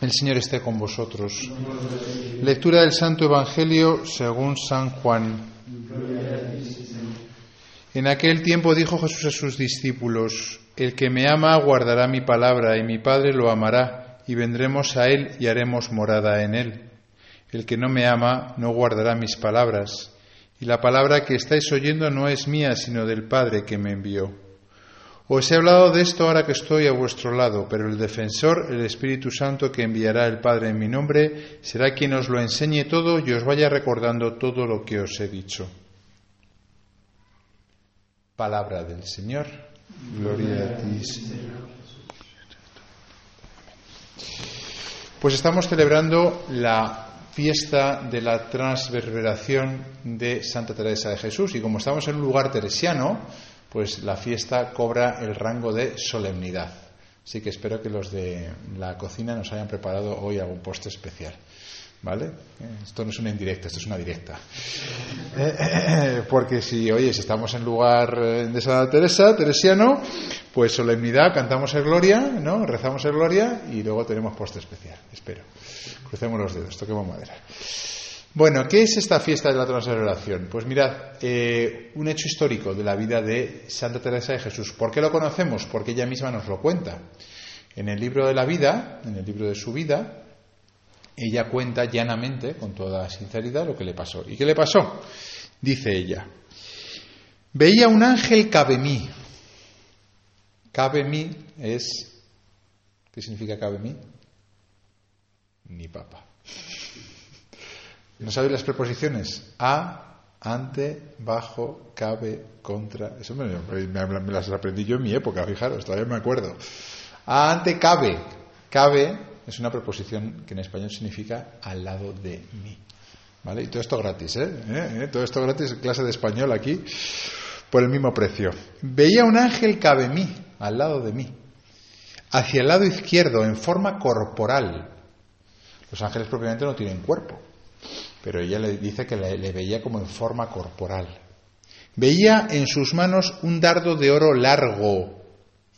El Señor esté con vosotros. Lectura del Santo Evangelio según San Juan. En aquel tiempo dijo Jesús a sus discípulos, El que me ama guardará mi palabra y mi Padre lo amará y vendremos a él y haremos morada en él. El que no me ama no guardará mis palabras y la palabra que estáis oyendo no es mía sino del Padre que me envió. Os he hablado de esto ahora que estoy a vuestro lado, pero el defensor, el Espíritu Santo que enviará el Padre en mi nombre, será quien os lo enseñe todo y os vaya recordando todo lo que os he dicho. Palabra del Señor. Gloria a ti. Pues estamos celebrando la fiesta de la transverberación de Santa Teresa de Jesús y como estamos en un lugar teresiano, pues la fiesta cobra el rango de solemnidad. Así que espero que los de la cocina nos hayan preparado hoy algún postre especial. ¿Vale? Eh, esto no es una indirecta, esto es una directa. Porque si, oye, si estamos en lugar eh, de Santa Teresa, teresiano, pues solemnidad, cantamos el Gloria, ¿no? Rezamos el Gloria y luego tenemos postre especial. Espero. Crucemos los dedos, toquemos madera. Bueno, ¿qué es esta fiesta de la transfiguración? Pues mirad, eh, un hecho histórico de la vida de Santa Teresa de Jesús. ¿Por qué lo conocemos? Porque ella misma nos lo cuenta. En el libro de la vida, en el libro de su vida, ella cuenta llanamente, con toda sinceridad, lo que le pasó. ¿Y qué le pasó? Dice ella, veía un ángel cabe mí. Cabe mí es... ¿Qué significa cabe mí? Ni papa. ¿No sabéis las preposiciones? A, ante, bajo, cabe, contra. Eso me, las aprendí yo en mi época, fijaros, todavía me acuerdo. A, ante, cabe. Cabe es una preposición que en español significa al lado de mí. ¿Vale? Y todo esto gratis, ¿eh? ¿Eh? ¿Eh? Todo esto gratis, clase de español aquí, por el mismo precio. Veía un ángel cabe mí, al lado de mí. Hacia el lado izquierdo, en forma corporal. Los ángeles propiamente no tienen cuerpo pero ella le dice que le, veía como en forma corporal. Veía en sus manos un dardo de oro largo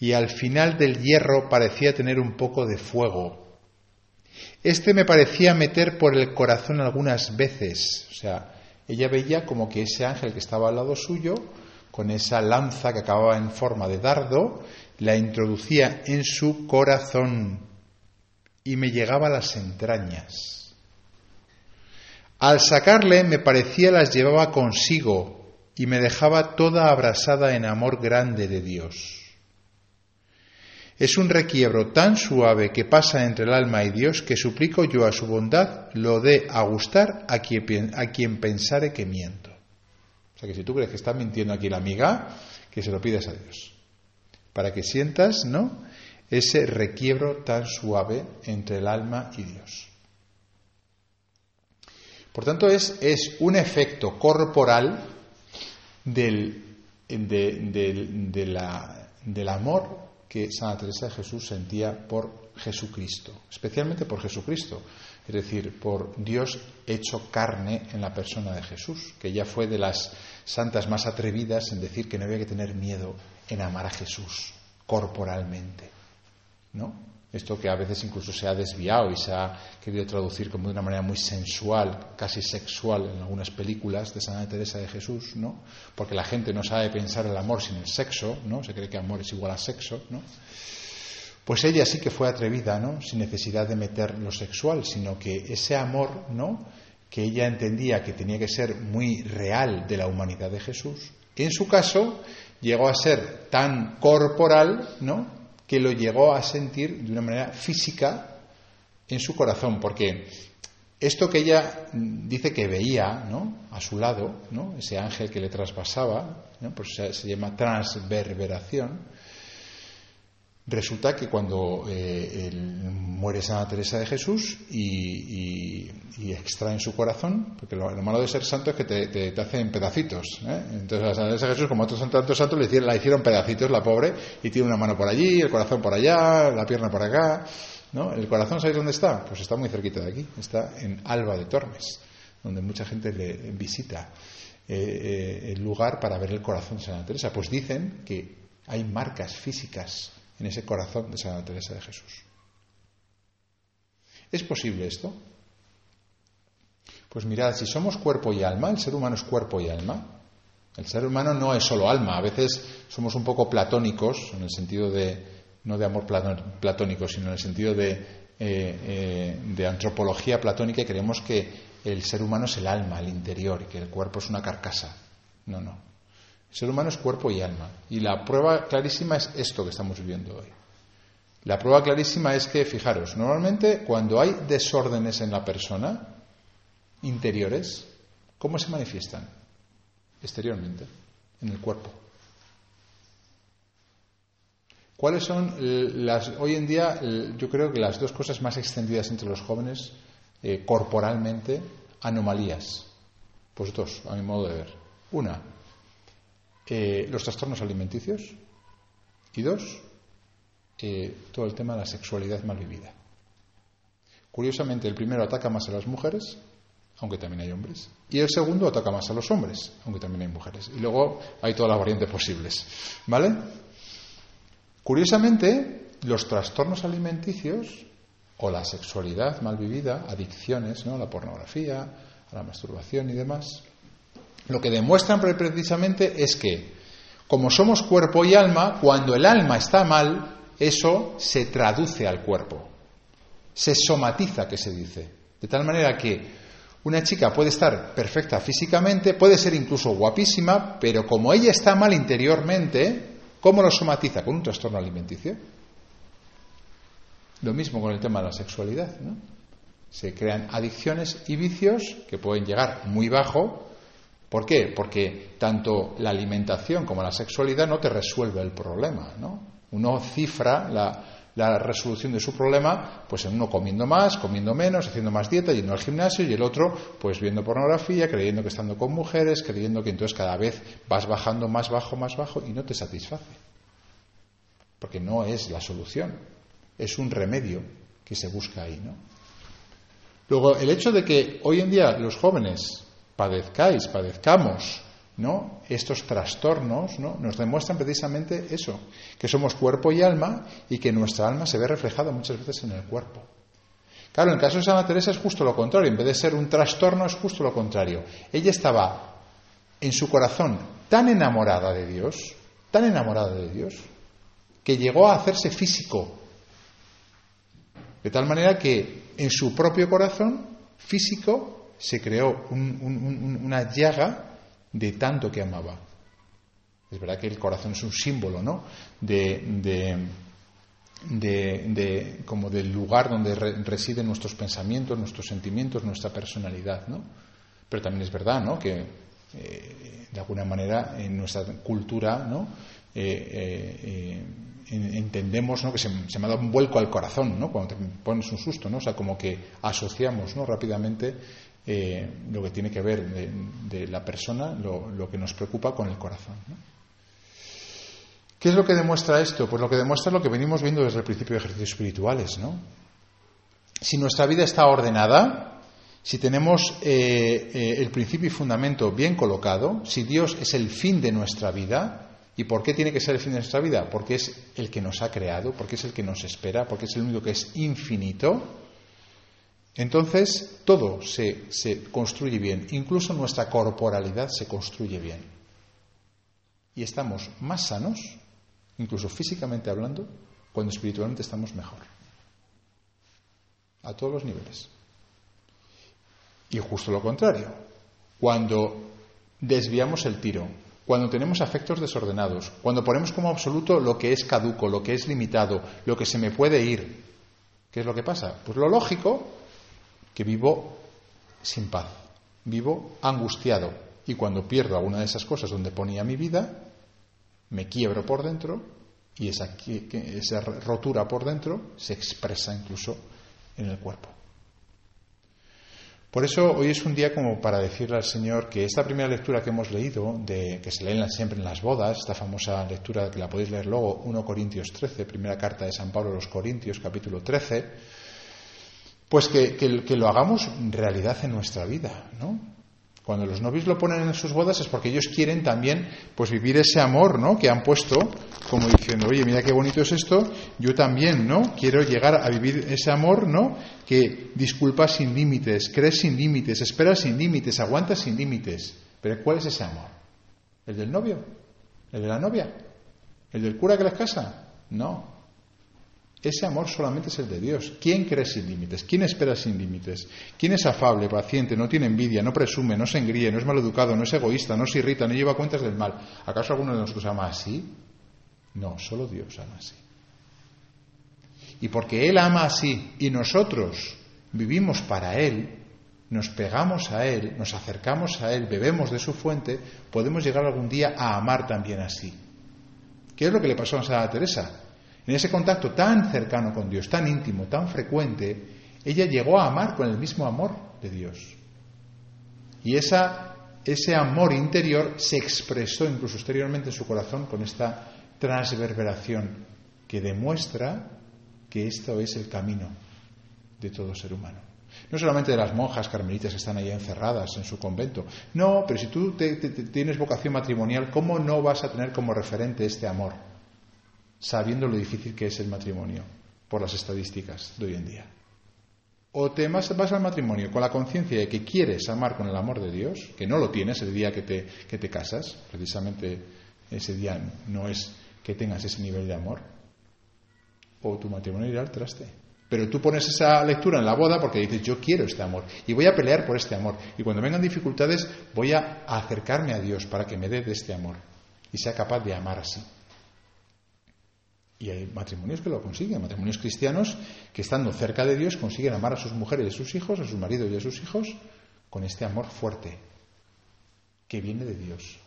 y al final del hierro parecía tener un poco de fuego. Este me parecía meter por el corazón algunas veces. O sea, ella veía como que ese ángel que estaba al lado suyo, con esa lanza que acababa en forma de dardo, la introducía en su corazón y me llegaba a las entrañas. Al sacarle me parecía las llevaba consigo y me dejaba toda abrasada en amor grande de Dios. Es un requiebro tan suave que pasa entre el alma y Dios que suplico yo a su bondad lo dé a gustar a quien, a quien pensare que miento. O sea que si tú crees que está mintiendo aquí la amiga, que se lo pides a Dios. Para que sientas, ¿no? Ese requiebro tan suave entre el alma y Dios. Por tanto, es, es un efecto corporal del, del amor que Santa Teresa de Jesús sentía por Jesucristo, especialmente por Jesucristo, es decir, por Dios hecho carne en la persona de Jesús, que ella fue de las santas más atrevidas en decir que no había que tener miedo en amar a Jesús corporalmente, ¿no? Esto que a veces incluso se ha desviado y se ha querido traducir como de una manera muy sensual, casi sexual en algunas películas de Santa Teresa de Jesús, ¿no? Porque la gente no sabe pensar el amor sin el sexo, ¿no? Se cree que amor es igual a sexo, ¿no? Pues ella sí que fue atrevida, ¿no? Sin necesidad de meter lo sexual, sino que ese amor, ¿no? Que ella entendía que tenía que ser muy real de la humanidad de Jesús, en su caso llegó a ser tan corporal, ¿no? Que lo llegó a sentir de una manera física en su corazón, porque esto que ella dice que veía ¿no? a su lado, ¿no? ese ángel que le traspasaba, ¿no? pues se, llama transverberación, resulta que cuando eh, muere Santa Teresa de Jesús y, y, su corazón, porque lo, malo de ser santo es que te, te, hacen pedacitos. ¿eh? Entonces a Santa Teresa de Jesús, como otros tantos santos, le la hicieron pedacitos, la pobre, y tiene una mano por allí, el corazón por allá, la pierna por acá. ¿no? El corazón, ¿sabéis dónde está? Pues está muy cerquita de aquí, está en Alba de Tormes, donde mucha gente le visita eh, eh, el lugar para ver el corazón de Santa Teresa. Pues dicen que hay marcas físicas en ese corazón de Santa Teresa de Jesús. ¿Es posible esto? Pues mirad, si somos cuerpo y alma, el ser humano es cuerpo y alma. El ser humano no es solo alma. A veces somos un poco platónicos, en el sentido de, no de amor platónico, sino en el sentido de, eh, eh, de antropología platónica y creemos que el ser humano es el alma, el interior, y que el cuerpo es una carcasa. No, no. El ser humano es cuerpo y alma. Y la prueba clarísima es esto que estamos viviendo hoy. La prueba clarísima es que, fijaros, normalmente cuando hay desórdenes en la persona, interiores, ¿cómo se manifiestan? Exteriormente, en el cuerpo. ¿Cuáles son las, hoy en día, yo creo que las dos cosas más extendidas entre los jóvenes eh, corporalmente, anomalías? Pues dos, a mi modo de ver. Una, eh, los trastornos alimenticios. Y dos, eh, todo el tema de la sexualidad mal vivida. Curiosamente, el primero ataca más a las mujeres aunque también hay hombres. Y el segundo ataca más a los hombres, aunque también hay mujeres. Y luego hay todas las variantes posibles. ¿Vale? Curiosamente, los trastornos alimenticios o la sexualidad mal vivida, adicciones, ¿no? la pornografía, a la masturbación y demás, lo que demuestran precisamente es que, como somos cuerpo y alma, cuando el alma está mal, eso se traduce al cuerpo, se somatiza, que se dice. De tal manera que una chica puede estar perfecta físicamente, puede ser incluso guapísima, pero como ella está mal interiormente, ¿cómo lo somatiza? Con un trastorno alimenticio. Lo mismo con el tema de la sexualidad, ¿no? Se crean adicciones y vicios que pueden llegar muy bajo. ¿Por qué? Porque tanto la alimentación como la sexualidad no te resuelve el problema, ¿no? Uno cifra la, la resolución de su problema, pues en uno comiendo más, comiendo menos, haciendo más dieta, yendo al gimnasio, y el otro, pues viendo pornografía, creyendo que estando con mujeres, creyendo que entonces cada vez vas bajando más bajo, más bajo, y no te satisface. Porque no es la solución, es un remedio que se busca ahí, ¿no? Luego, el hecho de que hoy en día los jóvenes padezcáis, padezcamos ¿no? Estos trastornos ¿no? nos demuestran precisamente eso, que somos cuerpo y alma y que nuestra alma se ve reflejada muchas veces en el cuerpo. Claro, en el caso de Santa Teresa es justo lo contrario, en vez de ser un trastorno es justo lo contrario. Ella estaba en su corazón tan enamorada de Dios, tan enamorada de Dios, que llegó a hacerse físico. De tal manera que en su propio corazón físico se creó una llaga de tanto que amaba. Es verdad que el corazón es un símbolo, ¿no? De, de, como del lugar donde residen nuestros pensamientos, nuestros sentimientos, nuestra personalidad, ¿no? Pero también es verdad, ¿no? Que eh, de alguna manera en nuestra cultura, ¿no? Eh, eh, entendemos ¿no? que se, me ha dado un vuelco al corazón, ¿no? Cuando te pones un susto, ¿no? O sea, como que asociamos, ¿no? Rápidamente eh, lo que tiene que ver de, la persona, lo, que nos preocupa con el corazón. ¿Qué es lo que demuestra esto? Pues lo que demuestra es lo que venimos viendo desde el principio de ejercicios espirituales. ¿no? Si nuestra vida está ordenada, si tenemos eh, eh, el principio y fundamento bien colocado, si Dios es el fin de nuestra vida, ¿y por qué tiene que ser el fin de nuestra vida? Porque es el que nos ha creado, porque es el que nos espera, porque es el único que es infinito, entonces, todo se, construye bien, incluso nuestra corporalidad se construye bien. Y estamos más sanos, incluso físicamente hablando, cuando espiritualmente estamos mejor. A todos los niveles. Y justo lo contrario, cuando desviamos el tiro, cuando tenemos afectos desordenados, cuando ponemos como absoluto lo que es caduco, lo que es limitado, lo que se me puede ir, ¿qué es lo que pasa? Pues lo lógico que vivo sin paz, vivo angustiado y cuando pierdo alguna de esas cosas donde ponía mi vida, me quiebro por dentro y esa, rotura por dentro se expresa incluso en el cuerpo. Por eso hoy es un día como para decirle al Señor que esta primera lectura que hemos leído, de, que se leen siempre en las bodas, esta famosa lectura que la podéis leer luego, 1 Corintios 13, primera carta de San Pablo a los Corintios, capítulo 13, pues que, lo hagamos realidad en nuestra vida, ¿no? Cuando los novios lo ponen en sus bodas es porque ellos quieren también pues vivir ese amor, ¿no? Que han puesto como diciendo, oye, mira qué bonito es esto, yo también, ¿no? Quiero llegar a vivir ese amor, ¿no? Que disculpa sin límites, crees sin límites, espera sin límites, aguanta sin límites. Pero ¿cuál es ese amor? ¿El del novio? ¿El de la novia? ¿El del cura que les casa? No. Ese amor solamente es el de Dios. ¿Quién cree sin límites? ¿Quién espera sin límites? ¿Quién es afable, paciente, no tiene envidia, no presume, no se engríe, no es maleducado, no es egoísta, no se irrita, no lleva cuentas del mal? ¿Acaso alguno de nosotros ama así? No, solo Dios ama así. Y porque Él ama así y nosotros vivimos para Él, nos pegamos a Él, nos acercamos a Él, bebemos de su fuente, podemos llegar algún día a amar también así. ¿Qué es lo que le pasó a Santa Teresa? En ese contacto tan cercano con Dios, tan íntimo, tan frecuente, ella llegó a amar con el mismo amor de Dios. Y esa, ese amor interior se expresó incluso exteriormente en su corazón con esta transverberación que demuestra que esto es el camino de todo ser humano. No solamente de las monjas carmelitas que están ahí encerradas en su convento. No, pero si tú tienes vocación matrimonial, ¿cómo no vas a tener como referente este amor? Sabiendo lo difícil que es el matrimonio por las estadísticas de hoy en día. O te vas al matrimonio con la conciencia de que quieres amar con el amor de Dios, que no lo tienes el día que te, que te casas, precisamente ese día no es que tengas ese nivel de amor, o tu matrimonio irá al traste. Pero tú pones esa lectura en la boda porque dices, yo quiero este amor y voy a pelear por este amor. Y cuando vengan dificultades voy a acercarme a Dios para que me dé de este amor y sea capaz de amar así. Y hay matrimonios que lo consiguen, matrimonios cristianos que estando cerca de Dios consiguen amar a sus mujeres y a sus hijos, a sus maridos y a sus hijos, con este amor fuerte que viene de Dios.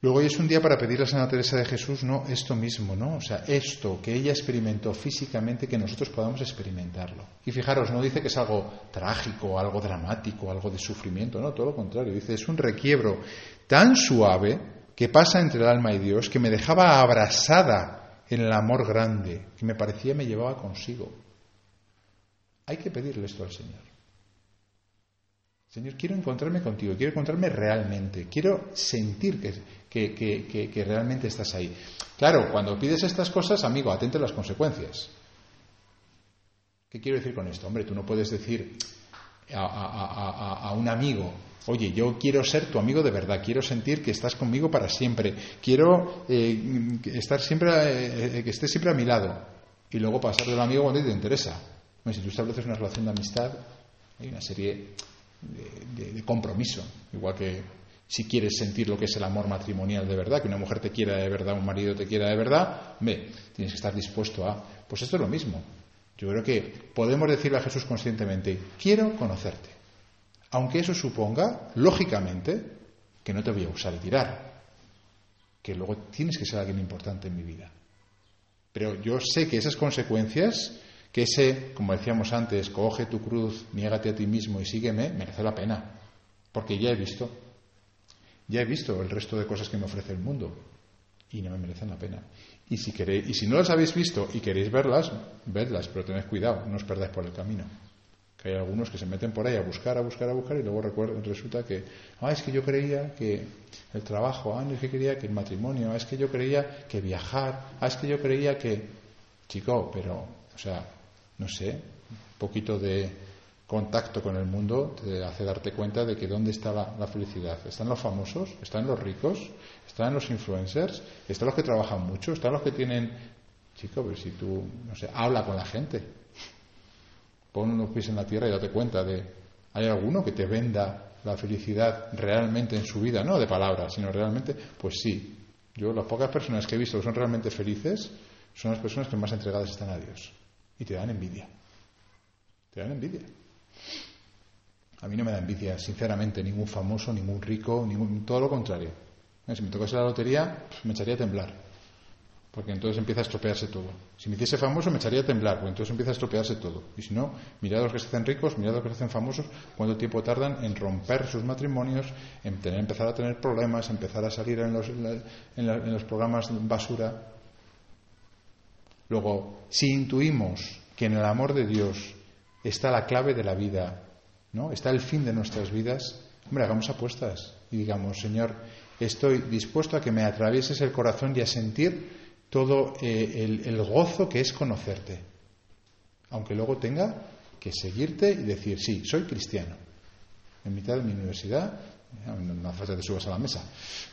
Luego hoy es un día para pedirle a Santa Teresa de Jesús, no esto mismo, ¿no? O sea, esto que ella experimentó físicamente, que nosotros podamos experimentarlo. Y fijaros, no dice que es algo trágico, algo dramático, algo de sufrimiento, no, todo lo contrario. Dice, es un requiebro tan suave que pasa entre el alma y Dios, que me dejaba abrasada en el amor grande, que me parecía me llevaba consigo. Hay que pedirle esto al Señor. Señor, quiero encontrarme contigo, quiero encontrarme realmente, quiero sentir que, que, realmente estás ahí. Claro, cuando pides estas cosas, amigo, atente a las consecuencias. ¿Qué quiero decir con esto? Hombre, tú no puedes decir a un amigo, Oye, yo quiero ser tu amigo de verdad, quiero sentir que estás conmigo para siempre, quiero eh, estar siempre, eh, que estés siempre a mi lado. Y luego pasar del amigo cuando te interesa. si tú estableces una relación de amistad, hay una serie de, compromiso. Igual que si quieres sentir lo que es el amor matrimonial de verdad, que una mujer te quiera de verdad, un marido te quiera de verdad, ve, tienes que estar dispuesto a. Pues esto es lo mismo. Yo creo que podemos decirle a Jesús conscientemente, quiero conocerte. Aunque eso suponga, lógicamente, que no te voy a usar y tirar, que luego tienes que ser alguien importante en mi vida. Pero yo sé que esas consecuencias, que ese, como decíamos antes, coge tu cruz, niégate a ti mismo y sígueme, merece la pena. Porque ya he visto, ya he visto el resto de cosas que me ofrece el mundo y no me merecen la pena. Y si, queréis, y si no las habéis visto y queréis verlas, vedlas, pero tened cuidado, no os perdáis por el camino. Que hay algunos que se meten por ahí a buscar, a buscar, a buscar y luego resulta que, ah, es que yo creía que el trabajo, ah, es que quería que el matrimonio, ah, es que yo creía que viajar, ah, es que yo creía que, chico, pero, o sea, no sé, un poquito de contacto con el mundo te hace darte cuenta de que dónde está la, felicidad. ¿Están los famosos? ¿Están los ricos? ¿Están los influencers? ¿Están los que trabajan mucho? ¿Están los que tienen... Chico, pero si tú, no sé, habla con la gente pon unos pies en la tierra y date cuenta de, ¿hay alguno que te venda la felicidad realmente en su vida? No de palabras, sino realmente, pues sí. Yo las pocas personas que he visto que son realmente felices son las personas que más entregadas están a Dios. Y te dan envidia. Te dan envidia. A mí no me da envidia, sinceramente, ningún famoso, ningún rico, ningún, todo lo contrario. Si me tocase la lotería, me echaría a temblar porque entonces empieza a estropearse todo. Si me hiciese famoso me echaría a temblar, porque entonces empieza a estropearse todo. Y si no, mirad a los que se hacen ricos, mirad a los que se hacen famosos, cuánto tiempo tardan en romper sus matrimonios, en tener, empezar a tener problemas, empezar a salir en los, en, los programas basura. Luego, si intuimos que en el amor de Dios está la clave de la vida ¿no? Está el fin de nuestras vidas. Hombre, hagamos apuestas y digamos, Señor, estoy dispuesto a que me atravieses el corazón y a sentir todo eh, el, gozo que es conocerte. Aunque luego tenga que seguirte y decir, sí, soy cristiano. En mitad de mi universidad, no hace falta que te subas a la mesa,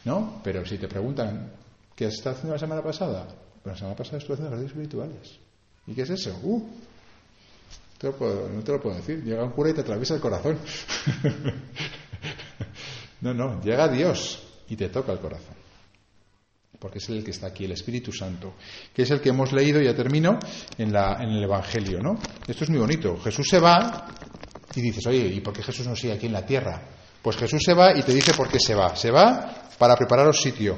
¿no? Pero si te preguntan, ¿qué has estado haciendo la semana pasada? Pues la semana pasada estuve haciendo ejercicios espirituales. ¿Y qué es eso? ¡Uh! No te lo puedo decir. Llega un cura y te atraviesa el corazón. no, no, llega Dios y te toca el corazón. Porque es el que está aquí, el Espíritu Santo, que es el que hemos leído, ya termino, en, la, en el Evangelio, ¿no? Esto es muy bonito. Jesús se va y dices, oye, ¿y por qué Jesús no sigue aquí en la tierra? Pues Jesús se va y te dice por qué se va. Se va para prepararos sitio.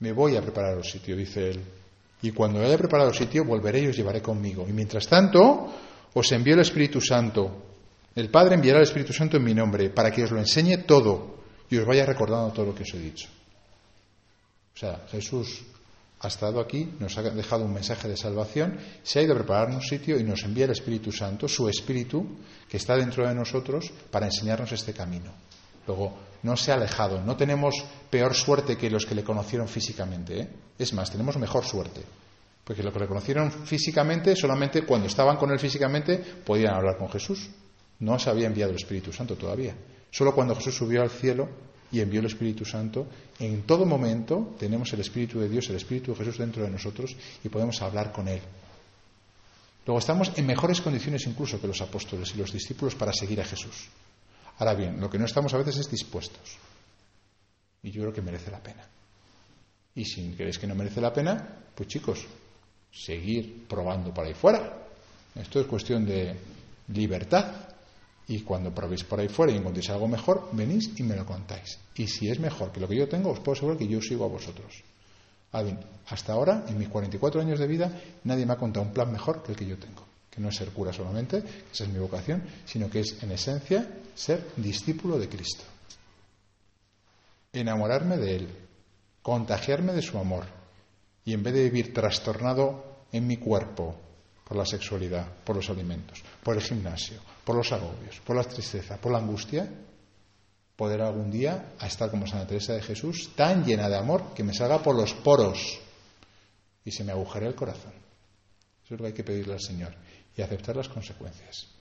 Me voy a prepararos sitio, dice él. Y cuando haya preparado sitio, volveré y os llevaré conmigo. Y mientras tanto, os envío el Espíritu Santo. El Padre enviará el Espíritu Santo en mi nombre, para que os lo enseñe todo y os vaya recordando todo lo que os he dicho. O sea, Jesús ha estado aquí, nos ha dejado un mensaje de salvación, se ha ido a prepararnos sitio y nos envía el Espíritu Santo, su Espíritu, que está dentro de nosotros, para enseñarnos este camino. Luego, no se ha alejado, no tenemos peor suerte que los que le conocieron físicamente. ¿eh? Es más, tenemos mejor suerte. Porque los que le conocieron físicamente, solamente cuando estaban con él físicamente, podían hablar con Jesús. No se había enviado el Espíritu Santo todavía. Solo cuando Jesús subió al cielo y envió el Espíritu Santo, en todo momento tenemos el Espíritu de Dios, el Espíritu de Jesús dentro de nosotros y podemos hablar con Él. Luego estamos en mejores condiciones incluso que los apóstoles y los discípulos para seguir a Jesús. Ahora bien, lo que no estamos a veces es dispuestos. Y yo creo que merece la pena. Y si creéis que no merece la pena, pues chicos, seguir probando por ahí fuera. Esto es cuestión de libertad. Y cuando probéis por ahí fuera y encontréis algo mejor, venís y me lo contáis. Y si es mejor que lo que yo tengo, os puedo asegurar que yo sigo a vosotros. hasta ahora, en mis 44 años de vida, nadie me ha contado un plan mejor que el que yo tengo que no es ser cura solamente, esa es mi vocación, sino que es en esencia ser discípulo de Cristo. Enamorarme de Él, contagiarme de su amor y en vez de vivir trastornado en mi cuerpo por la sexualidad, por los alimentos, por el gimnasio, por los agobios, por la tristeza, por la angustia, poder algún día estar como Santa Teresa de Jesús, tan llena de amor que me salga por los poros y se me agujere el corazón. Eso es lo que hay que pedirle al Señor y aceptar las consecuencias.